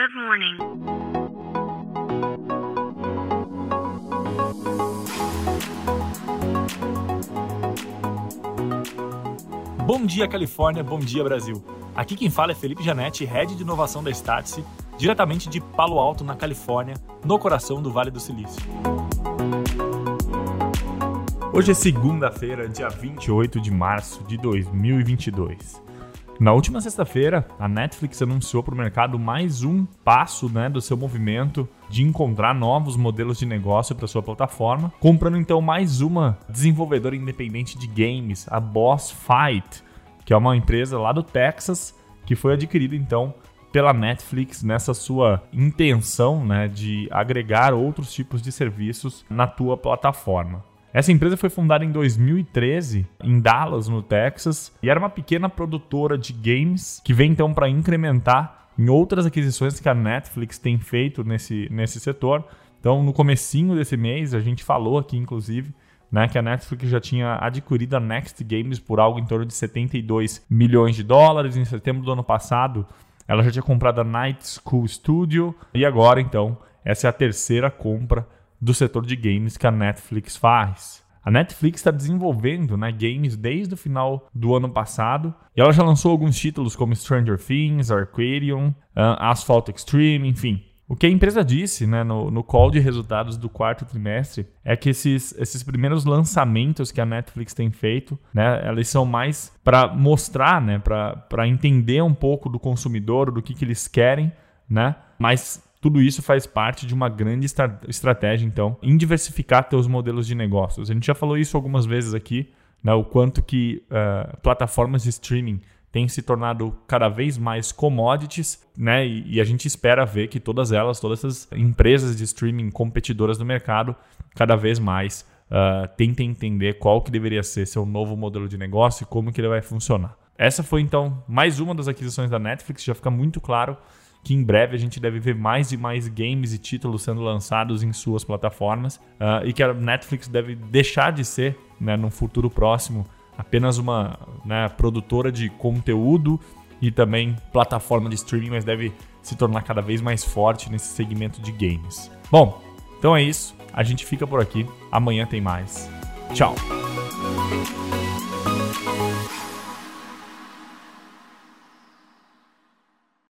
Good morning. Bom dia, Califórnia. Bom dia, Brasil. Aqui quem fala é Felipe Janetti, Head de Inovação da Startse, diretamente de Palo Alto, na Califórnia, no coração do Vale do Silício. Hoje é segunda-feira, dia 28 de março de 2022. Na última sexta-feira, a Netflix anunciou para o mercado mais um passo né, do seu movimento de encontrar novos modelos de negócio para sua plataforma, comprando então mais uma desenvolvedora independente de games, a Boss Fight, que é uma empresa lá do Texas que foi adquirida então pela Netflix nessa sua intenção né, de agregar outros tipos de serviços na tua plataforma. Essa empresa foi fundada em 2013 em Dallas, no Texas, e era uma pequena produtora de games que vem então para incrementar em outras aquisições que a Netflix tem feito nesse, nesse setor. Então, no comecinho desse mês, a gente falou aqui, inclusive, né, que a Netflix já tinha adquirido a Next Games por algo em torno de 72 milhões de dólares. Em setembro do ano passado, ela já tinha comprado a Night School Studio e agora, então, essa é a terceira compra do setor de games que a Netflix faz. A Netflix está desenvolvendo né, games desde o final do ano passado e ela já lançou alguns títulos como Stranger Things, Arcadium, uh, Asphalt Extreme, enfim. O que a empresa disse né, no, no call de resultados do quarto trimestre é que esses, esses primeiros lançamentos que a Netflix tem feito, né, eles são mais para mostrar, né, para entender um pouco do consumidor, do que, que eles querem, né, mas tudo isso faz parte de uma grande estra estratégia, então, em diversificar teus modelos de negócios. A gente já falou isso algumas vezes aqui, né, o quanto que uh, plataformas de streaming têm se tornado cada vez mais commodities, né, e, e, a gente espera ver que todas elas, todas essas empresas de streaming competidoras do mercado, cada vez mais uh, tentem entender qual que deveria ser seu novo modelo de negócio e como que ele vai funcionar. Essa foi então mais uma das aquisições da Netflix, já fica muito claro que em breve a gente deve ver mais e mais games e títulos sendo lançados em suas plataformas uh, e que a Netflix deve deixar de ser, né, num futuro próximo, apenas uma né, produtora de conteúdo e também plataforma de streaming, mas deve se tornar cada vez mais forte nesse segmento de games. Bom, então é isso. A gente fica por aqui. Amanhã tem mais. Tchau.